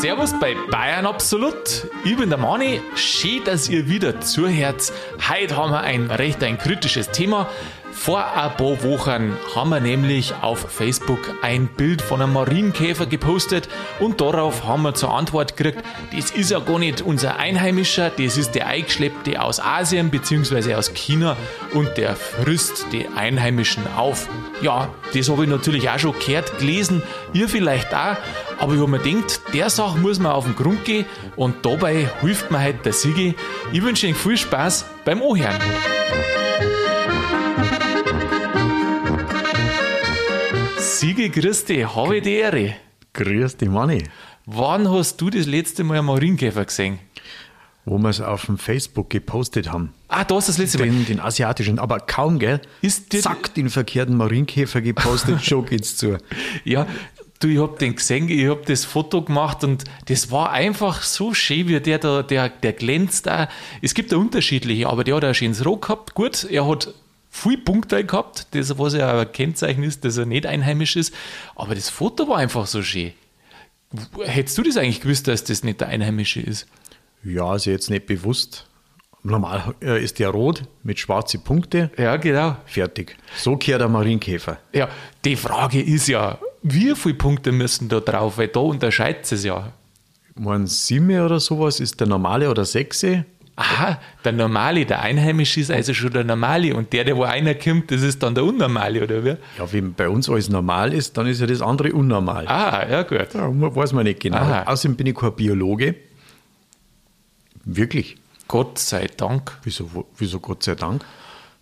Servus bei Bayern Absolut. Ich bin der Mani. Schön, dass ihr wieder zuhört. Heute haben wir ein recht ein kritisches Thema. Vor ein paar Wochen haben wir nämlich auf Facebook ein Bild von einem Marienkäfer gepostet und darauf haben wir zur Antwort gekriegt, das ist ja gar nicht unser Einheimischer, das ist der Eingeschleppte aus Asien bzw. aus China und der frisst die Einheimischen auf. Ja, das habe ich natürlich auch schon gehört, gelesen, ihr vielleicht auch, aber ich habe mir gedacht, der Sache muss man auf den Grund gehen und dabei hilft mir heute der Sigi. Ich wünsche Ihnen viel Spaß beim Ohren. Sigi, grüß dich, habe ich die Ehre. Grüß dich, Manni. Wann hast du das letzte Mal einen Marienkäfer gesehen? Wo wir es auf dem Facebook gepostet haben. Ah, da ist das letzte Mal. Den, den asiatischen, aber kaum, gell? Ist dir- Zack, den verkehrten Marienkäfer gepostet, schon geht's zu. Ja, du, ich hab den gesehen, ich hab das Foto gemacht und das war einfach so schön, wie der da, der, der glänzt da. Es gibt da unterschiedliche, aber der hat ein schönes Roh gehabt. Gut, er hat viel Punkte gehabt, das, was ja ein Kennzeichen ist, dass er nicht einheimisch ist. Aber das Foto war einfach so schön. Hättest du das eigentlich gewusst, dass das nicht der Einheimische ist? Ja, ist jetzt nicht bewusst. Normal äh, ist der rot mit schwarzen Punkten. Ja, genau. Fertig. So kehrt der Marienkäfer. Ja, die Frage ist ja, wie viele Punkte müssen da drauf? Weil da unterscheidet es ja. Ich meine, sieben oder sowas ist der normale oder sechse. Aha, der Normale, der Einheimische ist also schon der Normale und der, der wo einer kommt, das ist dann der Unnormale, oder wie? Ja, wenn bei uns alles normal ist, dann ist ja das andere unnormal. Ah, ja gut. Ja, weiß man nicht genau. Aha. Außerdem bin ich kein Biologe. Wirklich. Gott sei Dank. Wieso, wieso Gott sei Dank?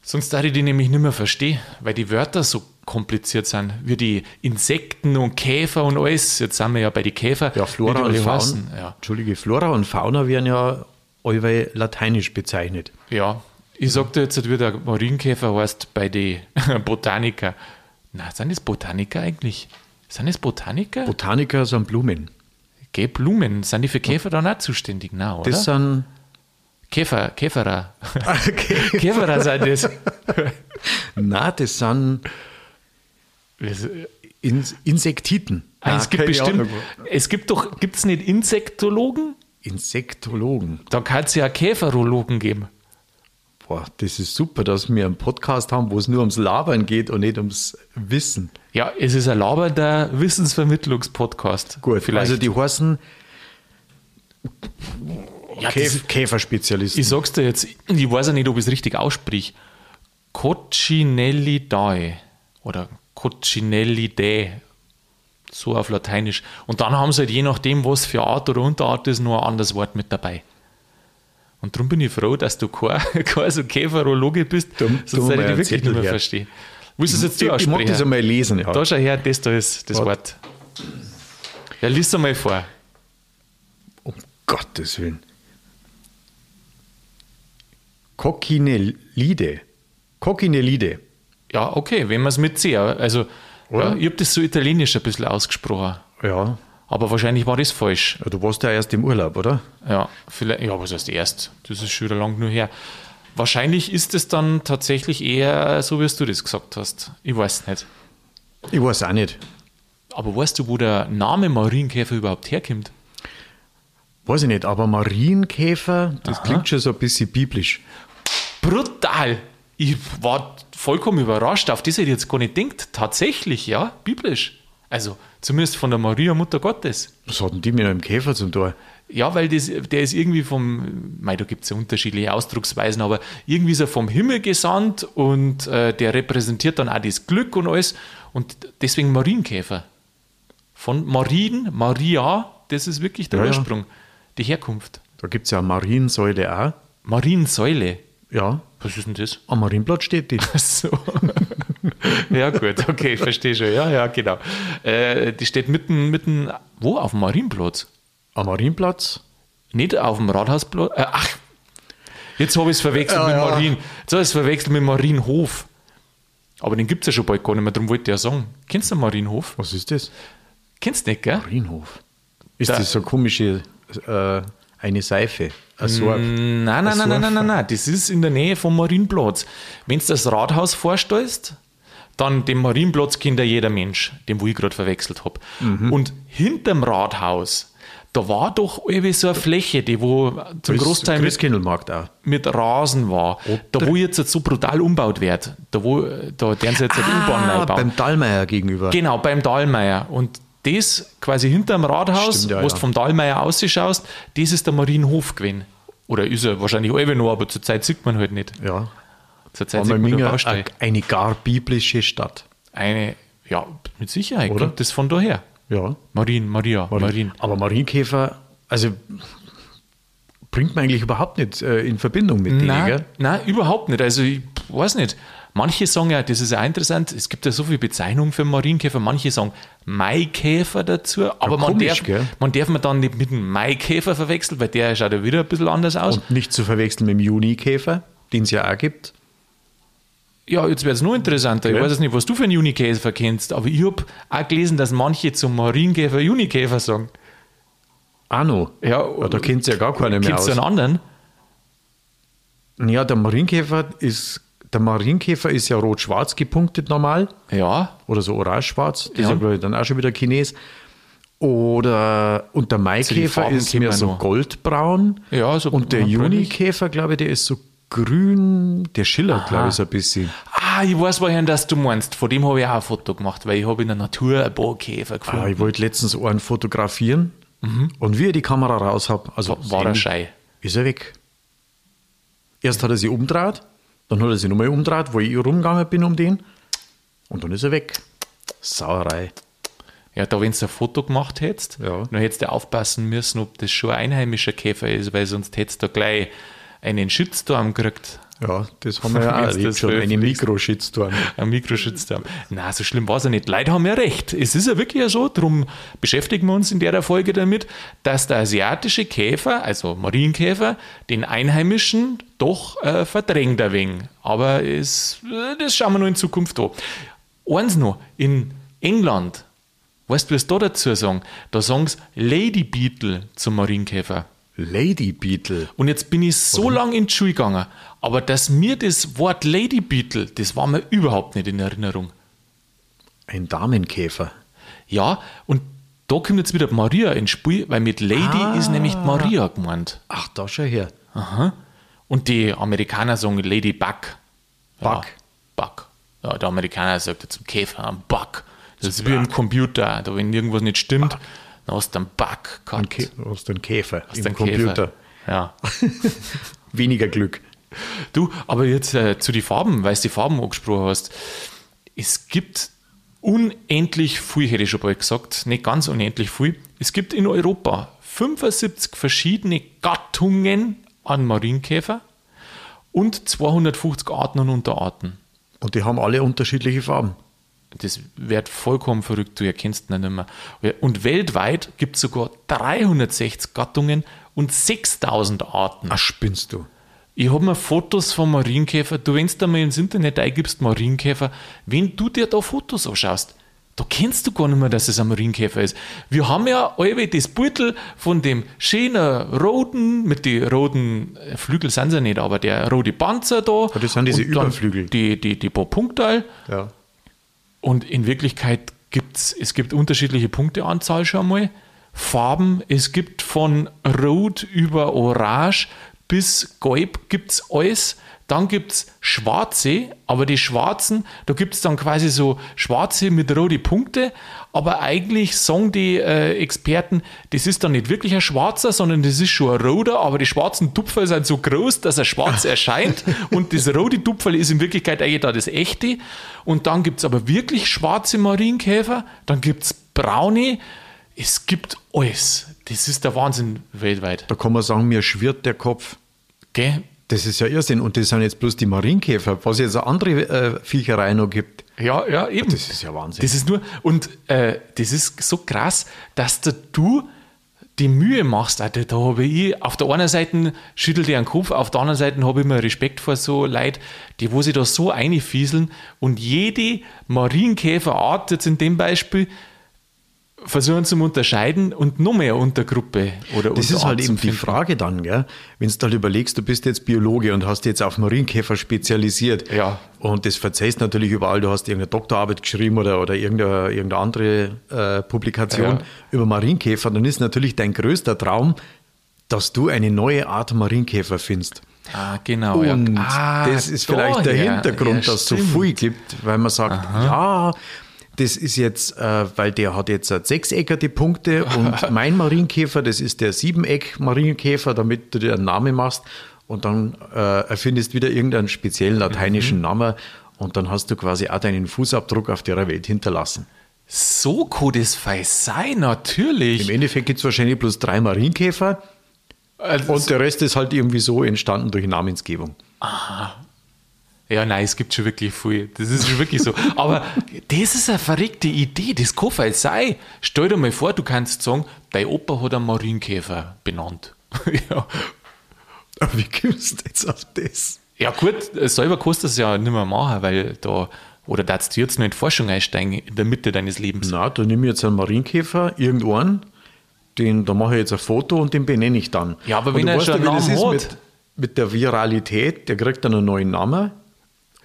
Sonst darf ich die nämlich nicht mehr verstehen, weil die Wörter so kompliziert sind, wie die Insekten und Käfer und alles. Jetzt sind wir ja bei den Käfer. Ja, Flora und Fauna. Ja. Entschuldige, Flora und Fauna werden ja allweil lateinisch bezeichnet. ja, ich sag dir jetzt, wie der Marienkäfer heißt bei den Botaniker. Na, sind das Botaniker eigentlich? Sind das Botaniker? Botaniker sind Blumen. Geh, Blumen, sind die für Käfer dann auch zuständig? Nein, oder? Das sind. Käfer, Käferer. Käferer sind das. Nein, das sind Ins Insektiten. Ah, es gibt bestimmt, es gibt doch, gibt es nicht Insektologen? Insektologen. Da kann es ja Käferologen geben. Boah, das ist super, dass wir einen Podcast haben, wo es nur ums Labern geht und nicht ums Wissen. Ja, es ist ein labernder Wissensvermittlungspodcast. Gut, vielleicht. also die heißen ja, Käf Käferspezialisten. ich sag's dir jetzt, ich weiß ja nicht, ob ich es richtig aussprich. Coccinellidae oder Coccinellidae, so auf Lateinisch. Und dann haben sie halt je nachdem, was für Art oder Unterart ist, noch ein anderes Wort mit dabei. Und darum bin ich froh, dass du kein, kein so Käferologe bist, Dumm- sonst hätte ich dich wirklich nicht mehr verstehen. Willst du es jetzt ich, ich mag das einmal lesen, ja. Da schau her, das da ist das Warte. Wort. Ja, lies einmal vor. Um Gottes Willen. Coccinellide. Coccinellide. Ja, okay, wenn man es mitzieht. Also, Oder? ja, ich habe das so italienisch ein bisschen ausgesprochen. Ja. Aber wahrscheinlich war das falsch. ja. Du warst ja erst im Urlaub, oder? Ja, vielleicht, ja, was heißt erst? Das ist schon wieder lang nur her. Wahrscheinlich ist es dann tatsächlich eher so, wie du das gesagt hast. Ich weiß nicht. Ich weiß auch nicht. Aber weißt du, wo der Name Marienkäfer überhaupt herkommt? Weiß ich nicht, aber Marienkäfer, das klingt schon so ein bisschen biblisch. Brutal! Ich war vollkommen überrascht. Auf das hätte ich jetzt gar nicht gedacht. Tatsächlich, ja, biblisch. Also, zumindest von der Maria, Mutter Gottes. Was hatten die mit einem Käfer zum Tor? Ja, weil das, der ist irgendwie vom, mei, da gibt es ja unterschiedliche Ausdrucksweisen, aber irgendwie ist er vom Himmel gesandt und äh, der repräsentiert dann auch das Glück und alles und deswegen Marienkäfer. Von Marien, Maria, das ist wirklich der Ja, ja. Ursprung, die Herkunft. Da gibt es ja eine Mariensäule auch. Mariensäule, Ja, was ist denn das? am Marienplatz steht die. Ach So. ja, gut, okay, ich verstehe schon. Ja, ja, genau. Äh, die steht mitten, mitten, wo? Auf dem Marienplatz? Am Marienplatz? Nicht auf dem Rathausplatz. Äh, ach, jetzt habe ich es verwechselt Ja, mit ja. Marien. Jetzt habe ich es verwechselt mit Marienhof. Aber den gibt es ja schon bald gar nicht mehr, darum wollte ich ja sagen. Kennst du den Marienhof? Was ist das? Kennst du nicht, gell? Marienhof. Ist Da- das so komische, äh, eine Seife? Ein Sorb? Nein, nein, nein, nein, nein, nein, nein. Das ist in der Nähe vom Marienplatz. Wenn du das Rathaus vorstellst, dann den Marienplatz kennt ja jeder Mensch, den wo ich gerade verwechselt habe. Und hinterm Rathaus, da war doch irgendwie so eine Fläche, die wo zum Das Großteil mit, Christkindlmarkt auch. mit Rasen war. Da wo jetzt so brutal umbaut wird. Da wo, da werden sie jetzt eine U-Bahn Ah, neu bauen. beim Dallmayr gegenüber. Genau, beim Dahlmeier. Und das quasi hinterm Rathaus, Stimmt, ja, wo du ja. vom Dahlmeier ausschaust, das ist der Marienhof gewesen. Oder ist er wahrscheinlich alle noch, aber zurzeit sieht man halt nicht. Ja. Zurzeit sieht man nur Baustelle. eine gar biblische Stadt. Eine, ja, mit Sicherheit Oder? kommt das von daher. Ja. Marien, Maria, Marien. Aber Marienkäfer, also bringt man eigentlich überhaupt nicht äh, in Verbindung mit denen, Nein, gell? nein, überhaupt nicht. Also ich weiß nicht. Manche sagen ja, das ist ja interessant, es gibt ja so viele Bezeichnungen für Marienkäfer. Manche sagen Maikäfer dazu, aber man, komisch, darf, gell? man darf man dann nicht mit dem Maikäfer verwechseln, weil der schaut ja wieder ein bisschen anders aus. Und nicht zu verwechseln mit dem Junikäfer, den es ja auch gibt. ja, jetzt wird es nur interessanter. Ich Okay. weiß jetzt nicht, was du für einen Junikäfer kennst, aber ich habe auch gelesen, dass manche zum Marienkäfer Junikäfer sagen. Auch noch. Ja, da kennt ja gar keiner mehr Kennst du aus. einen anderen? Ja, der Marienkäfer ist, der Marienkäfer ist ja rot-schwarz gepunktet normal. Ja, Oder so orange-schwarz. Das Ja. ist ja, glaube ich, dann auch schon wieder Chines. Oder, und der Maikäfer Farben ist mehr so noch. goldbraun. Ja, so Und der. Junikäfer, glaube ich, der ist so grün, der schillert, glaube ich, so ein bisschen. Ah, ich weiß, woher das du meinst. Von dem habe ich auch ein Foto gemacht, weil ich habe in der Natur ein paar Käfer gefunden. Ah, ich wollte letztens einen fotografieren und wie ich die Kamera raus habe, also Mhm. War er schei. ist er weg. Erst hat er sich umgedreht, dann hat er sich nochmal umgedreht, wo ich rumgegangen bin um den und dann ist er weg. Sauerei. Ja, da, wenn du ein Foto gemacht hättest, Ja. dann hättest du aufpassen müssen, ob das schon ein einheimischer Käfer ist, weil sonst hättest du gleich einen Shitstorm gekriegt. Ja, das haben wir ja auch erlebt schon, eine veröffentlichst. Mikroshitstorm. Ein Mikroshitstorm. Na, so schlimm war es ja nicht. Leute haben ja recht. Es ist ja wirklich ja so, darum beschäftigen wir uns in der Folge damit, dass der asiatische Käfer, also Marienkäfer, den einheimischen doch äh, verdrängt ein wenig. Aber es, äh, das schauen wir noch in Zukunft an. Eins noch, in England, weißt du, was da dazu sagen? Da sagen sie Lady Beetle zum Marienkäfer. Lady Beetle. Und jetzt bin ich so lang in die Schule gegangen, aber dass mir das Wort Lady Beetle, das war mir überhaupt nicht in Erinnerung. Ein Damenkäfer. Ja, und da kommt jetzt wieder Maria ins Spiel, weil mit Lady ist nämlich Maria gemeint. Ach, da schon her. Aha. Und die Amerikaner sagen Lady Buck. Ja, Buck. Buck. Ja, der Amerikaner sagt ja zum Käfer ein Buck. Das ist wie im Computer. Da, wenn irgendwas nicht stimmt, dann hast du einen Bug Ein gehabt. Kä du hast einen Käfer Hast im einen Computer. Käfer. Ja. Weniger Glück. Du, aber jetzt äh, zu den Farben, weil du die Farben angesprochen hast. Es gibt unendlich viel, hätte ich schon bald gesagt, nicht ganz unendlich viel. Es gibt in Europa 75 verschiedene Gattungen an Marienkäfer und 250 Arten und Unterarten. Und die haben alle unterschiedliche Farben. Das wird vollkommen verrückt, du erkennst ihn nicht mehr. Und weltweit gibt es sogar 360 Gattungen und 6000 Arten. Ach, spinnst du. Ich habe mir Fotos von Marienkäfer. Du, wenn du mal ins Internet eingibst, Marienkäfer, wenn du dir da Fotos anschaust, da kennst du gar nicht mehr, dass es ein Marienkäfer ist. Wir haben ja alle das Beutel von dem schönen roten, mit den roten äh, Flügel sind sie nicht, aber der rote Panzer da. Ja, das sind diese Überflügel. Die, die, die paar Punkte. Ja. Und in Wirklichkeit gibt es es gibt unterschiedliche Punkteanzahl schon mal. Farben, es gibt von Rot über Orange bis Gelb gibt es alles. Dann gibt es schwarze, aber die schwarzen, da gibt es dann quasi so schwarze mit rote Punkte. Aber eigentlich sagen die äh, Experten, das ist dann nicht wirklich ein schwarzer, sondern das ist schon ein roter, aber die schwarzen Tupfer sind so groß, dass er schwarz erscheint. Und das rote Tupferl ist in Wirklichkeit eigentlich da das echte. Und dann gibt es aber wirklich schwarze Marienkäfer, dann gibt es braune. Es gibt alles. Das ist der Wahnsinn weltweit. Da kann man sagen, mir schwirrt der Kopf. Gell? Das ist ja Irrsinn. Und das sind jetzt bloß die Marienkäfer, was jetzt andere äh, Viecherei noch gibt. Ja, ja, eben. Das ist ja Wahnsinn. Das ist nur, und äh, das ist so krass, dass da du die Mühe machst. Alter, da habe ich, auf der einen Seite schüttelt ich den Kopf, auf der anderen Seite habe ich immer Respekt vor so Leuten, die wo sich da so einfieseln und jede Marienkäferart, jetzt in dem Beispiel, versuchen zu unterscheiden und noch mehr Untergruppe oder Das ist halt eben die Frage dann, gell? wenn du halt überlegst, du bist jetzt Biologe und hast jetzt auf Marienkäfer spezialisiert Ja. und das verzeihst natürlich überall, du hast irgendeine Doktorarbeit geschrieben oder, oder irgendeine, irgendeine andere äh, Publikation Ja. über Marienkäfer, dann ist natürlich dein größter Traum, dass du eine neue Art Marienkäfer findest. Ah, genau. Und ja. ah, das ist vielleicht der daher. Hintergrund, Ja, dass es so viel gibt, weil man sagt, ja, das ist jetzt, äh, weil der hat jetzt äh, sechseckerte Punkte und mein Marienkäfer, das ist der Siebeneck-Marienkäfer, damit du dir einen Namen machst und dann äh, erfindest wieder irgendeinen speziellen lateinischen Namen und dann hast du quasi auch deinen Fußabdruck auf der Welt hinterlassen. So fein sein, natürlich. Im Endeffekt gibt es wahrscheinlich bloß drei Marienkäfer Also, und der Rest ist halt irgendwie so entstanden durch Namensgebung. Ja, nein, es gibt schon wirklich viel. Das ist schon wirklich so. Aber das ist eine verrückte Idee. Das kann fein sein. Stell dir mal vor, du kannst sagen, dein Opa hat einen Marienkäfer benannt. ja. Aber wie kommst du jetzt auf das? ja, gut, selber kannst du das ja nicht mehr machen, weil da, oder darfst du jetzt noch in die Forschung einsteigen in der Mitte deines Lebens? Na, da nehme ich jetzt einen Marienkäfer, irgendwann, den, da mache ich jetzt ein Foto und den benenne ich dann. Ja, aber Und wenn du er schon einen Namen hat. mit, mit der Viralität, der kriegt dann einen neuen Namen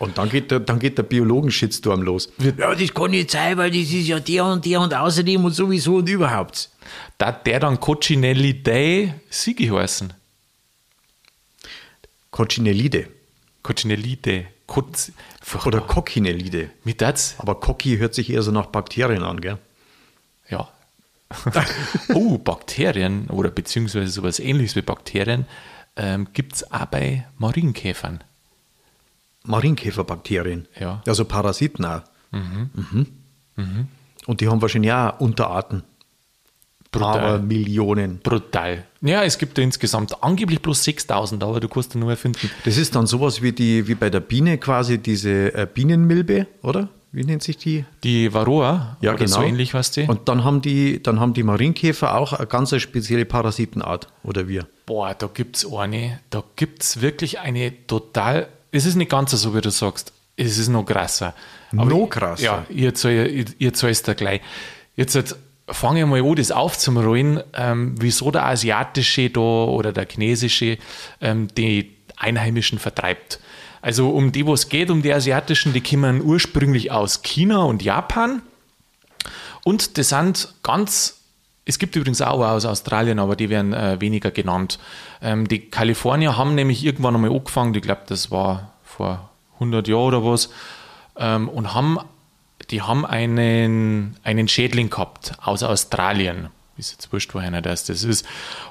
und dann geht der, dann geht der Biologen-Shitstorm los. Ja, das kann nicht sein, weil das ist ja der und der und außerdem und sowieso und überhaupt. Da hat der dann Coccinelli Day Sigi heißen. Coccinellide Coccinellide. Kotz, oder Coccinellide. mit das? Aber Cocci hört sich eher so nach Bakterien an, gell? Ja. oh, Bakterien oder beziehungsweise sowas ähnliches wie Bakterien ähm, gibt es auch bei Marienkäfern. Marienkäferbakterien. Ja. Also Parasiten auch. Mhm. Und die haben wahrscheinlich auch Unterarten. Brutal. Aber Millionen. Brutal. Ja, es gibt da insgesamt angeblich bloß 6000, aber du kannst da nur erfinden. Das ist dann sowas wie, die, wie bei der Biene quasi diese äh, Bienenmilbe, oder? Wie nennt sich die? Die Varroa, oder so ähnlich was die. Und dann haben die, dann haben die Marienkäfer auch eine ganz spezielle Parasitenart, oder wir. Boah, da gibt es eine, da gibt es wirklich eine total, es ist nicht ganz so, wie du sagst, es ist noch krasser. Noch krasser? Ja, ich, ich erzähl's dir gleich. Jetzt halt, fange ich mal an, das aufzurollen, ähm, wieso der asiatische da oder der chinesische ähm, die Einheimischen vertreibt. Also um die, wo es geht, um die asiatischen, die kommen ursprünglich aus China und Japan. Und das sind ganz, es gibt übrigens auch aus Australien, aber die werden äh, weniger genannt. Ähm, die Kalifornier haben nämlich irgendwann einmal angefangen, ich glaube, das war vor 100 Jahren oder was, ähm, und haben, die haben einen, einen Schädling gehabt aus Australien. Ist jetzt wurscht, woher das das ist.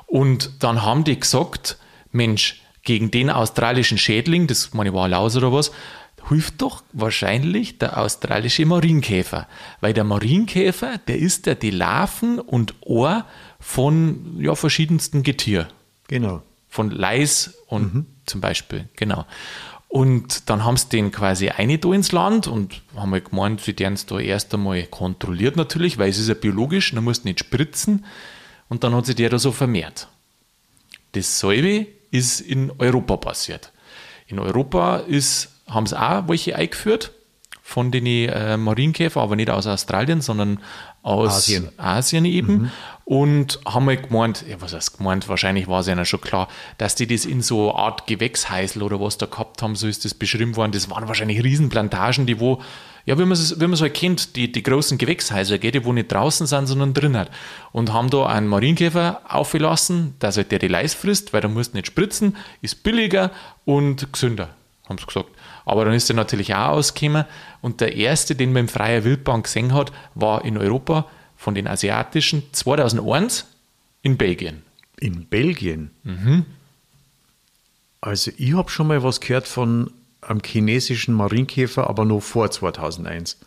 Und dann haben die gesagt, Mensch, gegen den australischen Schädling, das meine ich war Laus oder was, hilft doch wahrscheinlich der australische Marienkäfer. Weil der Marienkäfer, der isst ja die Larven und Ohr von ja, verschiedensten Getier. Genau. Von Leis und zum Beispiel, genau. Und dann haben sie den quasi eine da ins Land und haben halt gemeint, sie werden es da erst einmal kontrolliert natürlich, weil es ist ja biologisch, man muss nicht spritzen. Und dann hat sich der da so vermehrt. Dasselbe ist in Europa passiert. In Europa ist, haben sie auch welche eingeführt von den äh, Marienkäfer, aber nicht aus Australien, sondern aus Asien. Asien, eben. Und haben halt gemeint, ja, was heißt gemeint, wahrscheinlich war es ihnen schon klar, dass die das in so eine Art Gewächshäusl oder was da gehabt haben, so ist das beschrieben worden. Das waren wahrscheinlich Riesenplantagen, die wo, ja, wie man es so kennt, die, die großen Gewächshäuser, gell, die wo nicht draußen sind, sondern drin hat. Und haben da einen Marienkäfer aufgelassen, dass halt der die Leis frisst, weil da musst du nicht spritzen, ist billiger und gesünder, haben sie gesagt. Aber dann ist er natürlich auch ausgekommen und der erste, den man im Freier Wildbahn gesehen hat, war in Europa von den asiatischen 2001 in Belgien. In Belgien. Also ich habe schon mal was gehört von einem chinesischen Marienkäfer, aber noch vor 2001.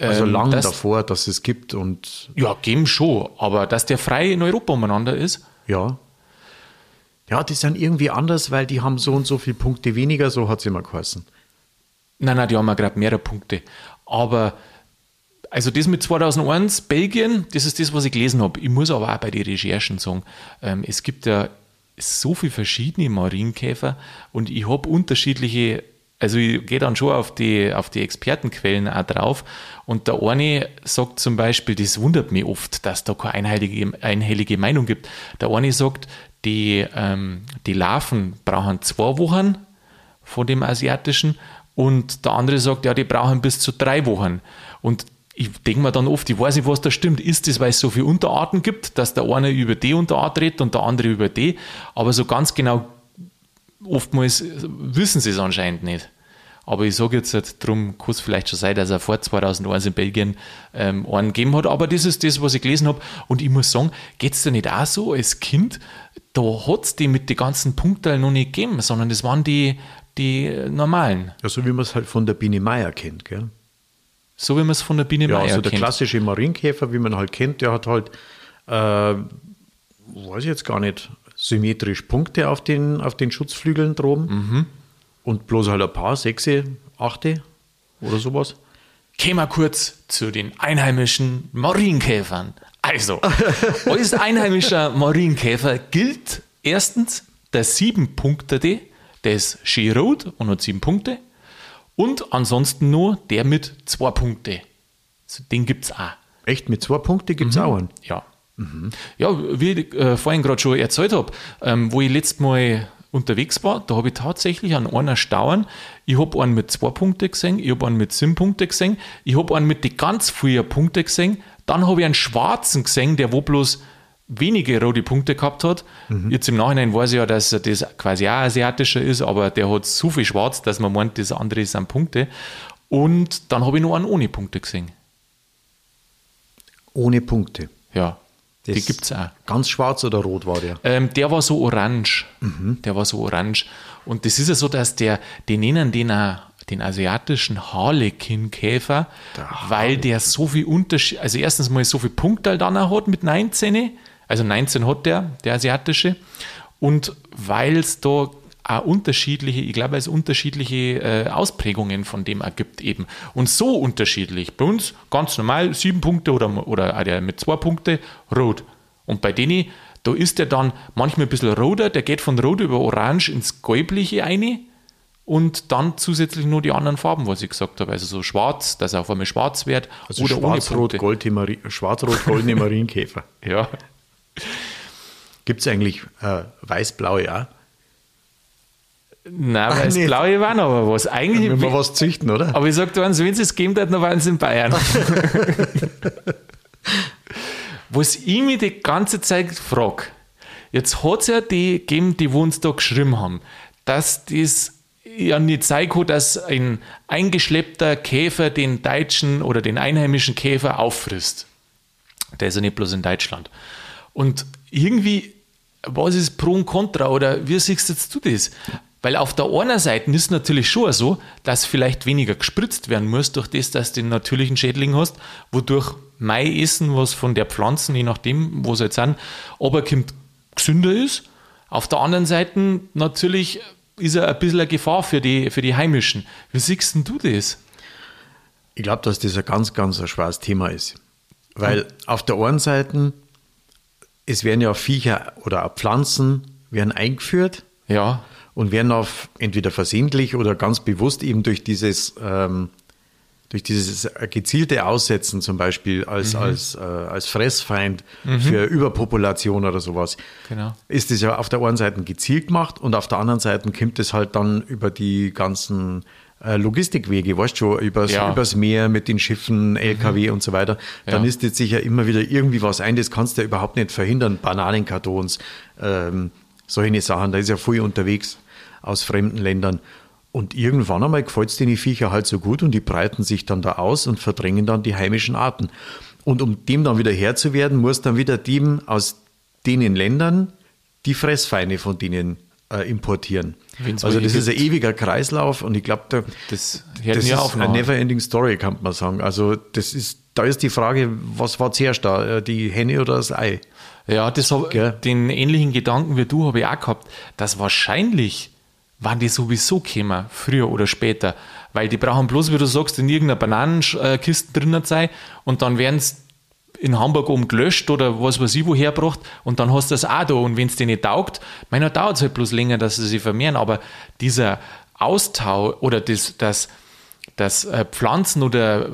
Also Ähm, lang das- davor, dass es gibt und Ja, geben schon, aber dass der frei in Europa umeinander ist, ja. Ja, die sind irgendwie anders, weil die haben so und so viele Punkte weniger, so hat es immer geheißen. Nein, nein, die haben ja gerade mehrere Punkte. Aber, also das mit 2001, Belgien, das ist das, was ich gelesen habe. Ich muss aber auch bei den Recherchen sagen, ähm, es gibt ja so viele verschiedene Marienkäfer und ich habe unterschiedliche Also ich gehe dann schon auf die, auf die Expertenquellen auch drauf. Und der eine sagt zum Beispiel, das wundert mich oft, dass da keine einhellige, einhellige Meinung gibt. Der eine sagt, die, ähm, die Larven brauchen zwei Wochen von dem asiatischen und der andere sagt, ja, die brauchen bis zu drei Wochen. Und ich denke mir dann oft, ich weiß nicht, was da stimmt. Ist das, weil es so viele Unterarten gibt, dass der eine über die Unterart redet und der andere über die? Aber so ganz genau, oftmals wissen sie es anscheinend nicht. Aber ich sage jetzt, halt, darum kann es vielleicht schon sein, dass er vor 2001 in Belgien ähm, einen gegeben hat. Aber das ist das, was ich gelesen habe. Und ich muss sagen, geht es dir nicht auch so als Kind? Da hat es die mit den ganzen Punkten noch nicht gegeben, sondern das waren die, die normalen. Ja, so wie man es halt von der Biene Meier kennt, gell? So wie man es von der Biene ja, Meier also der kennt. klassische Marienkäfer, wie man halt kennt, der hat halt, äh, weiß ich jetzt gar nicht, symmetrisch Punkte auf den, auf den Schutzflügeln droben. Mhm. Und bloß halt ein paar, sechse, achte oder sowas. Gehen wir kurz zu den einheimischen Marienkäfern. Also, als einheimischer Marienkäfer gilt erstens der sieben Punkte, der ist schön rot und hat sieben Punkte. Und ansonsten nur der mit zwei Punkte. Also den gibt es auch. Echt, mit zwei Punkten gibt es auch einen. Ja. Ja, wie ich äh, vorhin gerade schon erzählt habe, ähm, wo ich letztes Mal unterwegs war, da habe ich tatsächlich an einer Stauern, ich habe einen mit zwei Punkten gesehen, ich habe einen mit sieben Punkten gesehen, ich habe einen mit die ganz vielen Punkten gesehen, dann habe ich einen schwarzen gesehen, der wo bloß wenige rote Punkte gehabt hat. Jetzt im Nachhinein weiß ich ja, dass das quasi auch asiatischer ist, aber der hat so viel schwarz, dass man meint, das andere sind Punkte. Und dann habe ich noch einen ohne Punkte gesehen. Ohne Punkte. Ja, die Das- gibt es auch. Ganz schwarz oder rot war der? Ähm, der war so orange. Der war so orange. Und das ist ja so, dass der, die nennen den, auch den asiatischen Harlequin-Käfer, weil der so viel Unterschied, also erstens mal so viel Punkte dann auch hat mit 19, also 19 hat der, der asiatische, und weil es da auch unterschiedliche, ich glaube, es unterschiedliche äh, Ausprägungen von dem ergibt eben. Und so unterschiedlich. Bei uns ganz normal sieben Punkte oder, oder auch der mit zwei Punkte rot. Und bei denen, da ist der dann manchmal ein bisschen roter, der geht von rot über orange ins gelbliche eine und dann zusätzlich nur die anderen Farben, was ich gesagt habe. Also so schwarz, dass er auf einmal schwarz wird Also oder ohne schwarz-rot, Punkte. goldene Mari schwarz-rot-goldene Marienkäfer. Ja. Gibt es eigentlich äh, weiß-blaue auch? Nein, weil das nicht. Blaue war noch aber was. Eigentlich, Wenn wir was züchten, oder? aber ich sagte, wenn es es gegeben hat, dann waren es in Bayern. was ich mich die ganze Zeit frage, jetzt hat es ja die gegeben, die wo uns da geschrieben haben, dass das ja nicht sein kann, dass ein eingeschleppter Käfer den deutschen oder den einheimischen Käfer auffrisst. Der ist ja nicht bloß in Deutschland. Und irgendwie, was ist Pro und Contra oder wie siehst jetzt du das? Weil auf der einen Seite ist es natürlich schon so, dass vielleicht weniger gespritzt werden muss durch das, dass du den natürlichen Schädling hast, wodurch mein Essen, was von der Pflanzen, je nachdem, wo sie jetzt sind, aber kommt, gesünder ist. Auf der anderen Seite natürlich ist er ein bisschen eine Gefahr für die, für die Heimischen. Wie siehst denn du das? Ich glaube, dass das ein ganz, ganz ein schweres Thema ist. Weil auf der einen Seite, es werden ja Viecher oder auch Pflanzen werden eingeführt Ja, und werden auf entweder versehentlich oder ganz bewusst eben durch dieses, ähm, durch dieses gezielte Aussetzen zum Beispiel als, als, äh, als Fressfeind für Überpopulation oder sowas, Genau. ist das ja auf der einen Seite gezielt gemacht und auf der anderen Seite kommt es halt dann über die ganzen Logistikwege, weißt du schon, übers, Ja. übers Meer mit den Schiffen, LKW und so weiter, dann Ja. ist jetzt sicher immer wieder irgendwie was ein, das kannst du ja überhaupt nicht verhindern, Bananenkartons, ähm, solche Sachen, da ist ja viel unterwegs aus fremden Ländern. Und irgendwann einmal gefällt es den Viecher halt so gut und die breiten sich dann da aus und verdrängen dann die heimischen Arten. Und um dem dann wieder Herr zu werden, muss dann wieder dem aus denen Ländern die Fressfeinde von denen äh, importieren. Wenn's Also das ist ein ewiger Kreislauf und ich glaube, da, das das ist auf. eine never-ending Story, kann man sagen. Also das ist, da ist die Frage, was war zuerst da, äh, die Henne oder das Ei? Ja, das hab, Gell? den ähnlichen Gedanken wie du habe ich auch gehabt, dass wahrscheinlich waren die sowieso gekommen, früher oder später, weil die brauchen bloß, wie du sagst, in irgendeiner Bananenkiste drinnen sein und dann werden sie in Hamburg oben gelöscht oder was weiß ich woher gebracht und dann hast du das auch da und wenn es dir nicht taugt, meiner dauert es halt bloß länger, dass sie sich vermehren, aber dieser Austausch oder das, das, dass äh, Pflanzen oder äh,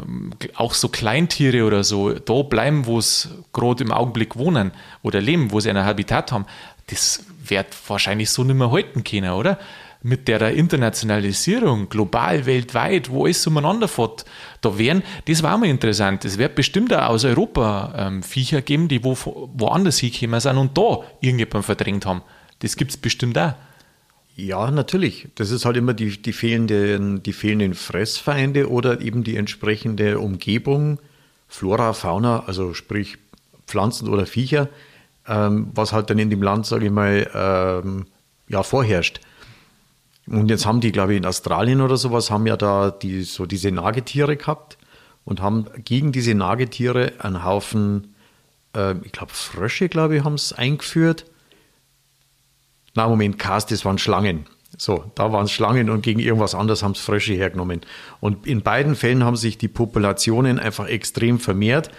auch so Kleintiere oder so da bleiben, wo es gerade im Augenblick wohnen oder leben, wo sie ein Habitat haben, das wird wahrscheinlich so nicht mehr halten können, oder? Mit der Internationalisierung, global, weltweit, wo alles umeinander fährt, da wären, das war mal interessant, es wird bestimmt auch aus Europa ähm, Viecher geben, die wo, woanders hingekommen sind und da irgendjemanden verdrängt haben. Das gibt es bestimmt auch. Ja, natürlich. Das ist halt immer die, die, fehlenden, die fehlenden Fressfeinde oder eben die entsprechende Umgebung, Flora, Fauna, also sprich Pflanzen oder Viecher, ähm, was halt dann in dem Land, sage ich mal, ähm, ja, vorherrscht. Und jetzt haben die, glaube ich, in Australien oder sowas, haben ja da die, so diese Nagetiere gehabt und haben gegen diese Nagetiere einen Haufen, äh, ich glaube, Frösche, glaube ich, haben es eingeführt na Moment, Cast, das waren Schlangen. So, da waren es Schlangen und gegen irgendwas anderes haben es Frösche hergenommen. Und in beiden Fällen haben sich die Populationen einfach extrem vermehrt,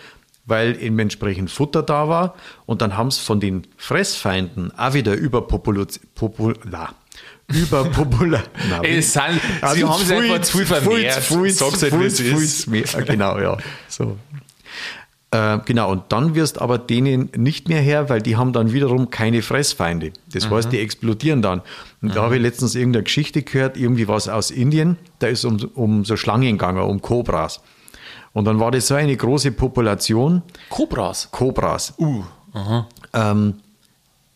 weil eben entsprechend Futter da war. Und dann haben es von den Fressfeinden auch wieder überpopulation. Popul Überpopular. Sie also haben sich einfach zu viel vermehrt. Sag's halt, wie es ist. Genau, ja. So. Äh, genau, und dann wirst aber denen nicht mehr her, weil die haben dann wiederum keine Fressfeinde. Das mhm. heißt, die explodieren dann. Und mhm. da habe ich letztens irgendeine Geschichte gehört, irgendwie was aus Indien, da ist um, um so Schlangen gegangen, um Kobras. Und dann war das so eine große Population. Kobras? Kobras. Uh, ähm,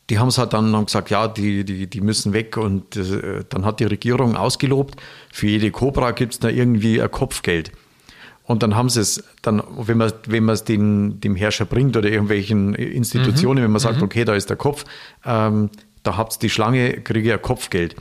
die haben es halt dann haben gesagt, ja, die, die, die müssen weg. Und äh, dann hat die Regierung ausgelobt, für jede Kobra gibt es da irgendwie ein Kopfgeld. Und dann haben sie es, dann, wenn man wenn es den, dem Herrscher bringt oder irgendwelchen Institutionen, mhm. wenn man sagt, mhm. okay, da ist der Kopf, ähm, da habt ihr die Schlange, kriege ich ein Kopfgeld.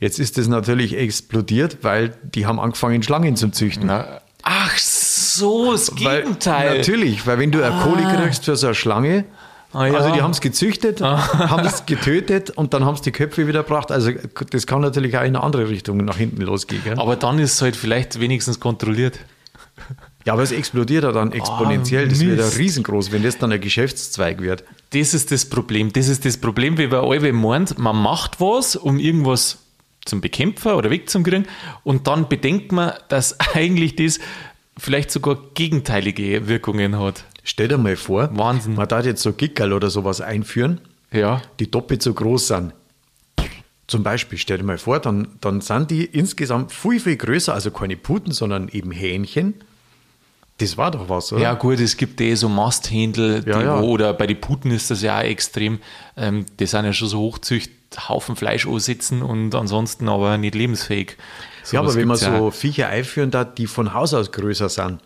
Jetzt ist das natürlich explodiert, weil die haben angefangen, Schlangen zu züchten. Na, ach so, das Gegenteil. Weil, natürlich, weil wenn du eine ah. Kohle kriegst für so eine Schlange, Ah, ja. Also die haben es gezüchtet, ah. haben es getötet und dann haben es die Köpfe wieder gebracht. Also das kann natürlich auch in eine andere Richtung nach hinten losgehen. Gell? Aber dann ist es halt vielleicht wenigstens kontrolliert. Ja, aber es explodiert ja dann exponentiell. Oh, das wird ja riesengroß, wenn das dann ein Geschäftszweig wird. Das ist das Problem. Das ist das Problem, wie bei alle meint, man macht was, um irgendwas zum Bekämpfen oder wegzukriegen und dann bedenkt man, dass eigentlich das vielleicht sogar gegenteilige Wirkungen hat. Stell dir mal vor, Wahnsinn. man darf jetzt so Gickerl oder sowas einführen, ja. die doppelt so groß sind. Zum Beispiel, stell dir mal vor, dann, dann sind die insgesamt viel, viel größer, also keine Puten, sondern eben Hähnchen. Das war doch was, oder? Ja, gut, es gibt eh so Masthändel, ja, ja. oder bei den Puten ist das ja auch extrem. Ähm, die sind ja schon so hochzücht, Haufen Fleisch ansitzen und ansonsten aber nicht lebensfähig. So ja, aber wenn man so Viecher einführen darf, die von Haus aus größer sind.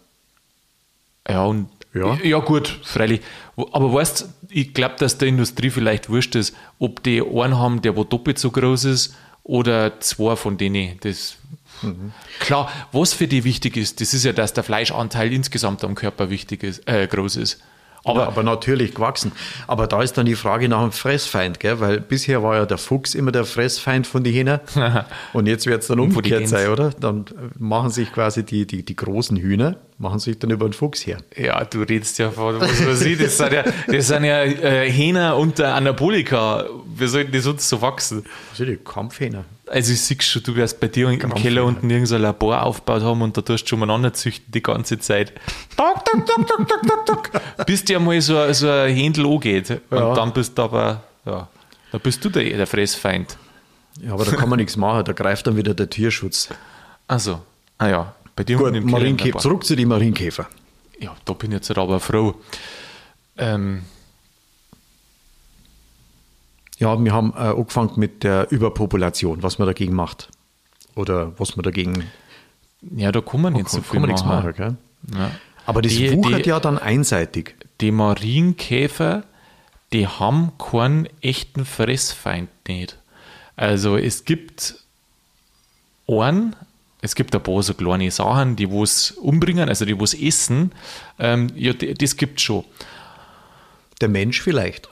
Ja, und ja, ja gut, freilich. Aber weißt ich glaube, dass der Industrie vielleicht wurscht ist, ob die einen haben, der wo doppelt so groß ist oder zwei von denen. Das mhm. Klar, was für die wichtig ist, das ist ja, dass der Fleischanteil insgesamt am Körper wichtig ist, äh, groß ist. Aber, ja, aber natürlich gewachsen. Aber da ist dann die Frage nach dem Fressfeind, gell? weil bisher war ja der Fuchs immer der Fressfeind von den Hühnern und jetzt wird es dann umgekehrt sein, oder? Dann machen sich quasi die, die, die großen Hühner, machen sich dann über den Fuchs her. Ja, du redest ja von, was man sieht, das sind ja, das sind ja äh, Hähner unter Anabolika. Wir sollten die sonst so wachsen? Was sind die? Kampfhähner. Also ich sehe schon, du wirst bei dir im Keller unten irgendein Labor aufgebaut haben und da tust du schon mal züchten die ganze Zeit. Tok, tok, tok, tok, tok, tok, tok. Bis dir mal so, so ein Händel angeht. Und ja. dann bist du aber, ja, da bist du der, der Fressfeind. Ja, aber da kann man nichts machen, da greift dann wieder der Tierschutz. Also, ah ja, bei dir Gut, im Marienkäfer, zurück zu den Marienkäfer. Ja, da bin ich jetzt aber froh. Ähm, ja, wir haben äh, angefangen mit der Überpopulation, was man dagegen macht. Oder was man dagegen. Ja, da kann man nicht so viel machen. machen gell? Ja. Aber das die, wuchert die, ja dann einseitig. Die Marienkäfer, die haben keinen echten Fressfeind nicht. Also es gibt einen, es gibt ein paar so kleine Sachen, die es umbringen, also die es essen. Ähm, ja, das gibt es schon. Der Mensch vielleicht.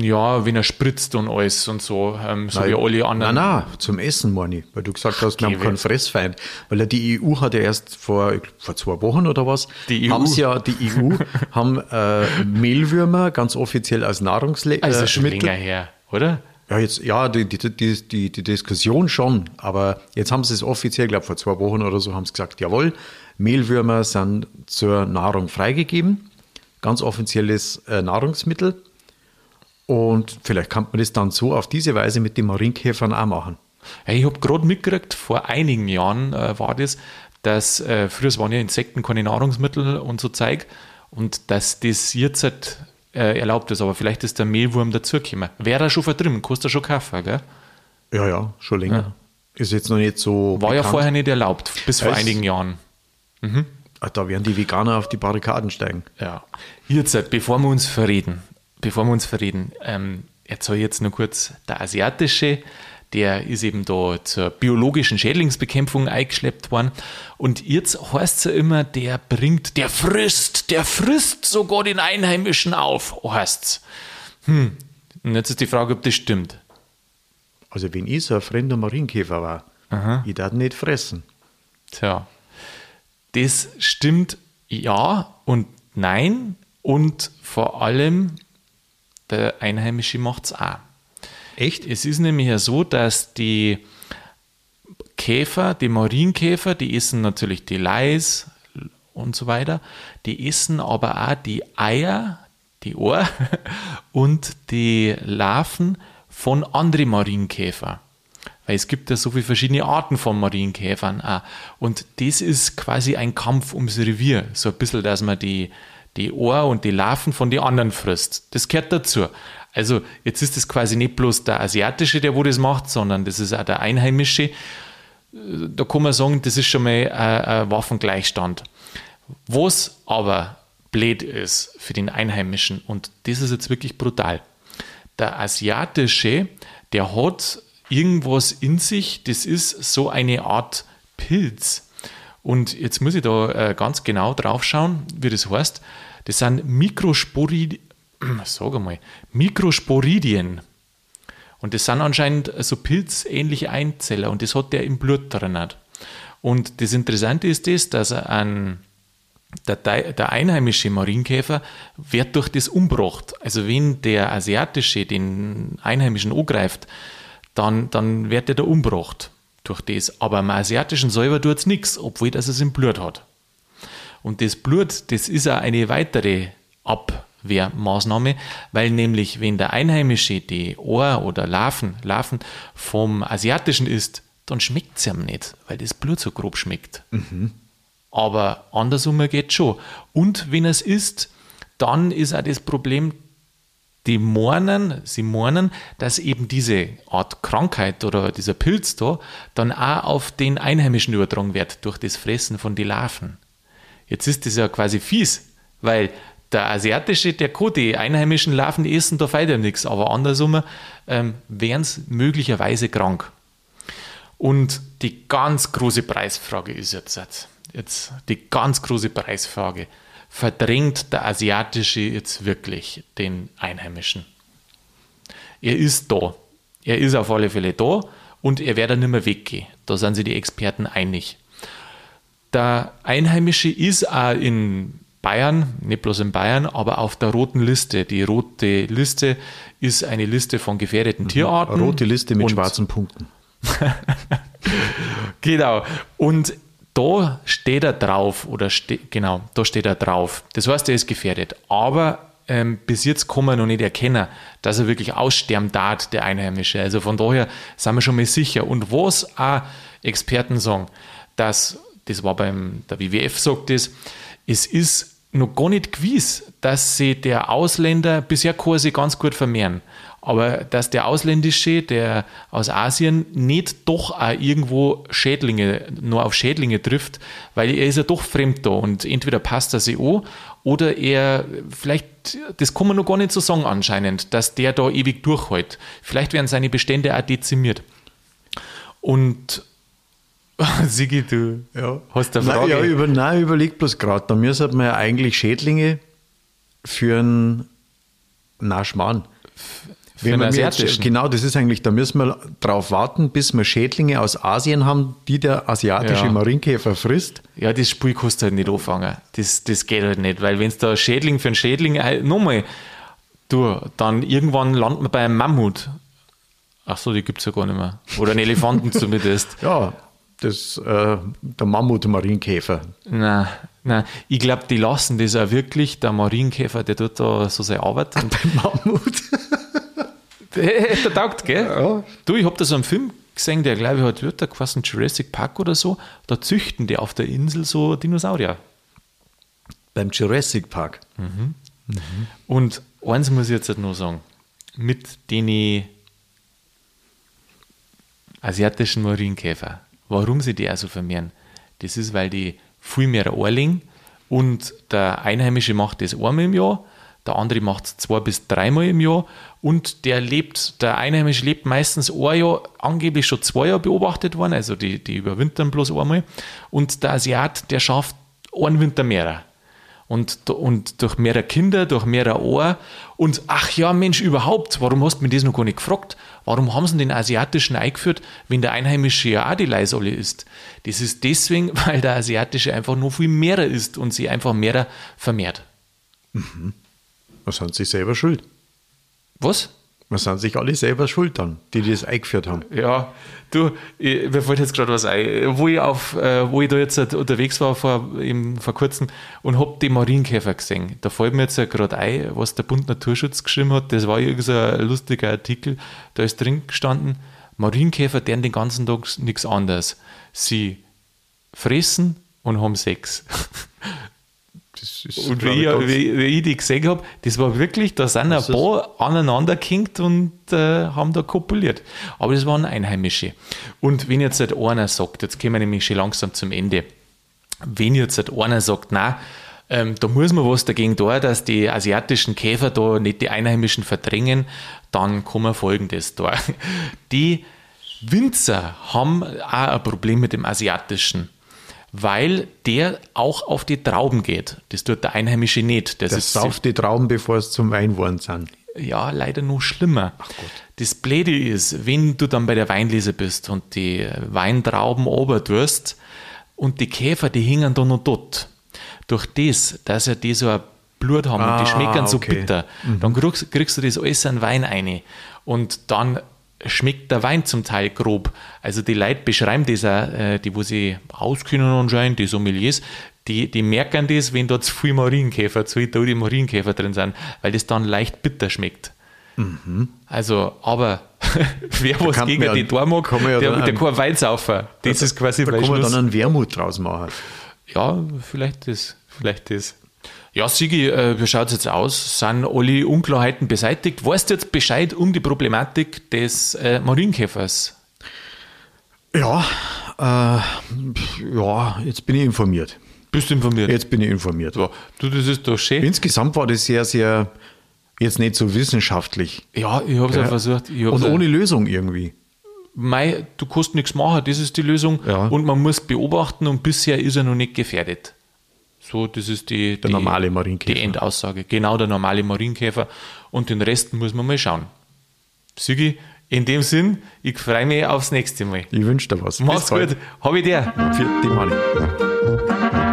Ja, wenn er spritzt und alles und so, ähm, so nein, wie alle anderen. Nein, nein, zum Essen, meine ich. Weil du gesagt hast, wir haben keinen Fressfeind. Weil ja die EU hat ja erst vor, vor zwei Wochen oder was, die EU. haben ja, die EU haben äh, Mehlwürmer ganz offiziell als Nahrungsmittel. Also schon länger her, oder? Ja, jetzt, ja, die, die, die, die, die Diskussion schon, aber jetzt haben sie es offiziell, glaube vor zwei Wochen oder so, haben sie gesagt, jawohl, Mehlwürmer sind zur Nahrung freigegeben, ganz offizielles äh, Nahrungsmittel. Und vielleicht kann man das dann so auf diese Weise mit den Marienkäfern auch machen. Ja, ich habe gerade mitgekriegt, vor einigen Jahren äh, war das, dass äh, früher waren ja Insekten keine Nahrungsmittel und so Zeug und dass das jetzt halt, äh, erlaubt ist, aber vielleicht ist der Mehlwurm dazugekommen. Wäre er schon verdrimmen, kostet er schon Kaffee, gell? Ja, ja, schon länger. Ja. Ist jetzt noch nicht so. War bekannt. ja vorher nicht erlaubt, bis vor einigen Jahren. Mhm. Ah, da werden die Veganer auf die Barrikaden steigen. Ja. Jetzt, halt, bevor wir uns verreden, bevor wir uns verreden, ähm, erzähle ich jetzt nur kurz der asiatische der ist eben da zur biologischen Schädlingsbekämpfung eingeschleppt worden. Und jetzt heißt es ja immer, der bringt, der frisst, der frisst sogar den Einheimischen auf, heißt es. Hm. Und jetzt ist die Frage, ob das stimmt. Also, wenn ich so ein fremder Marienkäfer war, Aha. ich darf nicht fressen. Tja, das stimmt ja und nein. Und vor allem, der Einheimische macht es auch. Echt? Es ist nämlich ja so, dass die Käfer, die Marienkäfer, die essen natürlich die Leis und so weiter, die essen aber auch die Eier, die Ohr und die Larven von anderen Marienkäfer. Weil es gibt ja so viele verschiedene Arten von Marienkäfern auch. Und das ist quasi ein Kampf ums Revier. So ein bisschen, dass man die, die Ohr und die Larven von den anderen frisst. Das gehört dazu. Also jetzt ist es quasi nicht bloß der Asiatische, der wo das macht, sondern das ist auch der Einheimische. Da kann man sagen, das ist schon mal ein, ein Waffengleichstand. Was aber blöd ist für den Einheimischen, und das ist jetzt wirklich brutal, der Asiatische, der hat irgendwas in sich, das ist so eine Art Pilz. Und jetzt muss ich da äh, ganz genau drauf schauen, wie das heißt. Das sind Mikrosporidien sage mal, Mikrosporidien. Und das sind anscheinend so pilzähnliche Einzeller und das hat der im Blut drin. Und das Interessante ist das, dass an der, der, einheimische Marienkäfer wird durch das umbracht. Also wenn der asiatische den einheimischen angreift, dann, dann wird er da umbracht durch das. Aber am asiatischen selber tut es nichts, obwohl das es im Blut hat. Und das Blut, das ist auch eine weitere Ab Abwehrmaßnahme, weil nämlich, wenn der Einheimische die Ohr oder Larven, Larven vom Asiatischen isst, dann schmeckt es ihm nicht, weil das Blut so grob schmeckt. Mhm. Aber andersrum geht schon. Und wenn es isst, dann ist auch das Problem, die mornen, sie mornen, dass eben diese Art Krankheit oder dieser Pilz da dann auch auf den Einheimischen übertragen wird durch das Fressen von den Larven. Jetzt ist das ja quasi fies, weil der asiatische, der kann die einheimischen Larven essen, da fällt ja nichts, aber andersrum ähm, wären sie möglicherweise krank. Und die ganz große Preisfrage ist jetzt, jetzt die ganz große Preisfrage. Verdrängt der asiatische jetzt wirklich den einheimischen? Er ist da. Er ist auf alle Fälle da und er wird dann nicht mehr weggehen. Da sind sich die Experten einig. Der Einheimische ist auch in Bayern, nicht bloß in Bayern, aber auf der roten Liste. Die rote Liste ist eine Liste von gefährdeten mhm. Tierarten. Rote Liste mit schwarzen Punkten. genau. Und da steht er drauf, oder ste genau, da steht er drauf. Das heißt, er ist gefährdet. Aber ähm, bis jetzt kann man noch nicht erkennen, dass er wirklich aussterben darf, der Einheimische. Also von daher sind wir schon mal sicher. Und was auch Experten sagen, dass, das war beim, der WWF sagt das, es ist noch gar nicht gewiss, dass sie der Ausländer, bisher kann sie ganz gut vermehren, aber dass der Ausländische, der aus Asien, nicht doch auch irgendwo Schädlinge, nur auf Schädlinge trifft, weil er ist ja doch fremd da und entweder passt er sich an oder er, vielleicht, das kann man noch gar nicht so sagen anscheinend, dass der da ewig durchhält. Vielleicht werden seine Bestände auch dezimiert. Und Sigi, du ja. hast eine Frage. Nein, ja, über, nein, überleg bloß gerade. Da müsste man ja eigentlich Schädlinge für einen Naschmann. Für Wenn jetzt, genau, das ist eigentlich, da müssen wir darauf warten, bis wir Schädlinge aus Asien haben, die der asiatische ja. Marienkäfer frisst. Ja, das Spiel kannst du halt nicht anfangen. Das, das geht halt nicht, weil wenn es da Schädling für einen Schädling, nochmal, du, dann irgendwann landet man bei einem Mammut Ach so, die gibt es ja gar nicht mehr. Oder einen Elefanten zumindest. Ja, das, äh, der Mammut-Marienkäfer. Nein, nein. Ich glaube, die lassen das auch wirklich. Der Marienkäfer, der tut da so seine Arbeit. Und Der Mammut. der, der taugt, gell? Ja. Du, ich habe da so einen Film gesehen, der glaube ich hat, wird der quasi Jurassic Park oder so. Da züchten die auf der Insel so Dinosaurier. Beim Jurassic Park. Und eins muss ich jetzt halt noch sagen. Mit den asiatischen Marienkäfer, warum sie die auch so vermehren, das ist, weil die viel mehr Ohrling und der Einheimische macht das einmal im Jahr, der andere macht es zwei bis dreimal im Jahr und der lebt, der Einheimische lebt meistens ein Jahr, angeblich schon zwei Jahre beobachtet worden, also die, die überwintern bloß einmal und der Asiat, der schafft einen Winter mehr. Und, und durch mehrere Kinder, durch mehrere Ohr. Und ach ja, Mensch, überhaupt, warum hast du mir das noch gar nicht gefragt? Warum haben sie den asiatischen eingeführt, wenn der Einheimische ja auch die Leisolle ist? Das ist deswegen, weil der Asiatische einfach nur viel mehr ist und sie einfach mehr vermehrt. Was sind sie selber schuld? Was? Was sind sich alle selber schuld dann, die das eingeführt haben? Ja, du, ich, mir fällt jetzt gerade was ein. Wo ich, auf, äh, wo ich da jetzt unterwegs war vor, eben vor kurzem und hab die Marienkäfer gesehen, da fällt mir jetzt gerade ein, was der Bund Naturschutz geschrieben hat. Das war irgend so ein lustiger Artikel. Da ist drin gestanden, Marienkäfer deren den ganzen Tag nichts anderes. Sie fressen und haben Sex. Und wie, ich, wie, wie ich die gesehen habe, das war wirklich, da sind ein paar aneinander gehängt und äh, haben da kopuliert. Aber das waren Einheimische. Und wenn jetzt halt einer sagt, jetzt kommen wir nämlich schon langsam zum Ende, wenn jetzt halt einer sagt, na, ähm, da muss man was dagegen tun, dass die asiatischen Käfer da nicht die Einheimischen verdrängen, dann kann man folgendes tun. Die Winzer haben auch ein Problem mit dem asiatischen, weil der auch auf die Trauben geht. Das tut der Einheimische nicht. Das, ist sauft die Trauben, bevor es zum Wein geworden sind. ja, leider noch schlimmer. Das Blöde ist, wenn du dann bei der Weinlese bist und die Weintrauben obertust und die Käfer, die hängen da noch dort. Durch das, dass ja die so ein Blut haben und die Ah, schmecken so okay. bitter, dann kriegst, kriegst du das alles in Wein rein. Und dann schmeckt der Wein zum Teil grob. Also die Leute beschreiben das auch, äh, die, wo sie auskennen anscheinend, die Sommeliers, die, die merken das, wenn dort zu viel Marienkäfer, zu viel tote Marienkäfer drin sind, weil das dann leicht bitter schmeckt. Also, aber wer was gegen ja- die Tor mag, ja der, der kann Wein saufen. Das ist quasi Da kann man Schluss. dann einen Wermut draus machen. Ja, vielleicht das, vielleicht das. Ja, Sigi, äh, wie schaut es jetzt aus? Sind alle Unklarheiten beseitigt? Weißt du jetzt Bescheid um die Problematik des äh, Marienkäfers? Ja, äh, ja, jetzt bin ich informiert. Bist du informiert? Jetzt bin ich informiert. Ja, du, das ist doch schön. Insgesamt war das sehr, sehr, jetzt nicht so wissenschaftlich. Ja, ich habe es ja Ja. versucht. Und ohne Lösung irgendwie. Mei, du kannst nichts machen, das ist die Lösung. Ja. Und man muss beobachten und bisher ist er noch nicht gefährdet. So, das ist die, Der die, normale Marienkäfer. die Endaussage. Genau, der normale Marienkäfer. Und den Rest muss man mal schauen. Sigi, in dem Sinn, ich freue mich aufs nächste Mal. Ich wünsche dir was. Mach's gut. Hab ich dir. Für die Mani.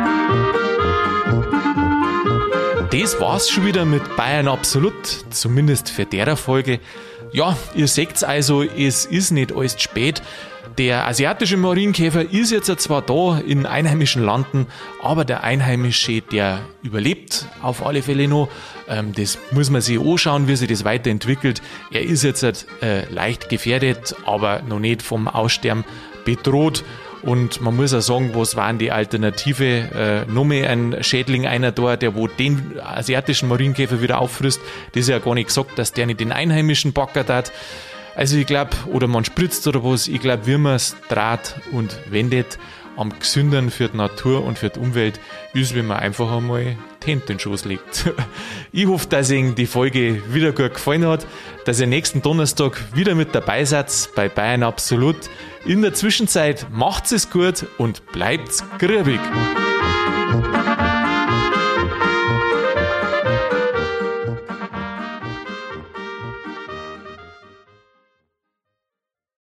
Das war's schon wieder mit Bayern Absolut, zumindest für derer Folge. Ja, ihr seht's also, es ist nicht alles spät. Der asiatische Marienkäfer ist jetzt zwar da in einheimischen Landen, aber der Einheimische, der überlebt auf alle Fälle noch. Ähm, das muss man sich anschauen, wie sich das weiterentwickelt. Er ist jetzt äh, leicht gefährdet, aber noch nicht vom Aussterben bedroht. Und man muss auch sagen, was waren die Alternative? Äh, noch mehr ein Schädling einer da, der wo den asiatischen Marienkäfer wieder auffrisst. Das ist ja gar nicht gesagt, dass der nicht den einheimischen backert hat. Also ich glaube, oder man spritzt oder was, ich glaube, wie man es draht und wendet, am gesünderen für die Natur und für die Umwelt ist, wenn man einfach einmal die Hände in den Schoß legt. Ich hoffe, dass Ihnen die Folge wieder gut gefallen hat, dass ihr nächsten Donnerstag wieder mit dabei seid bei Bayern Absolut. In der Zwischenzeit macht's es gut und bleibt's grübig.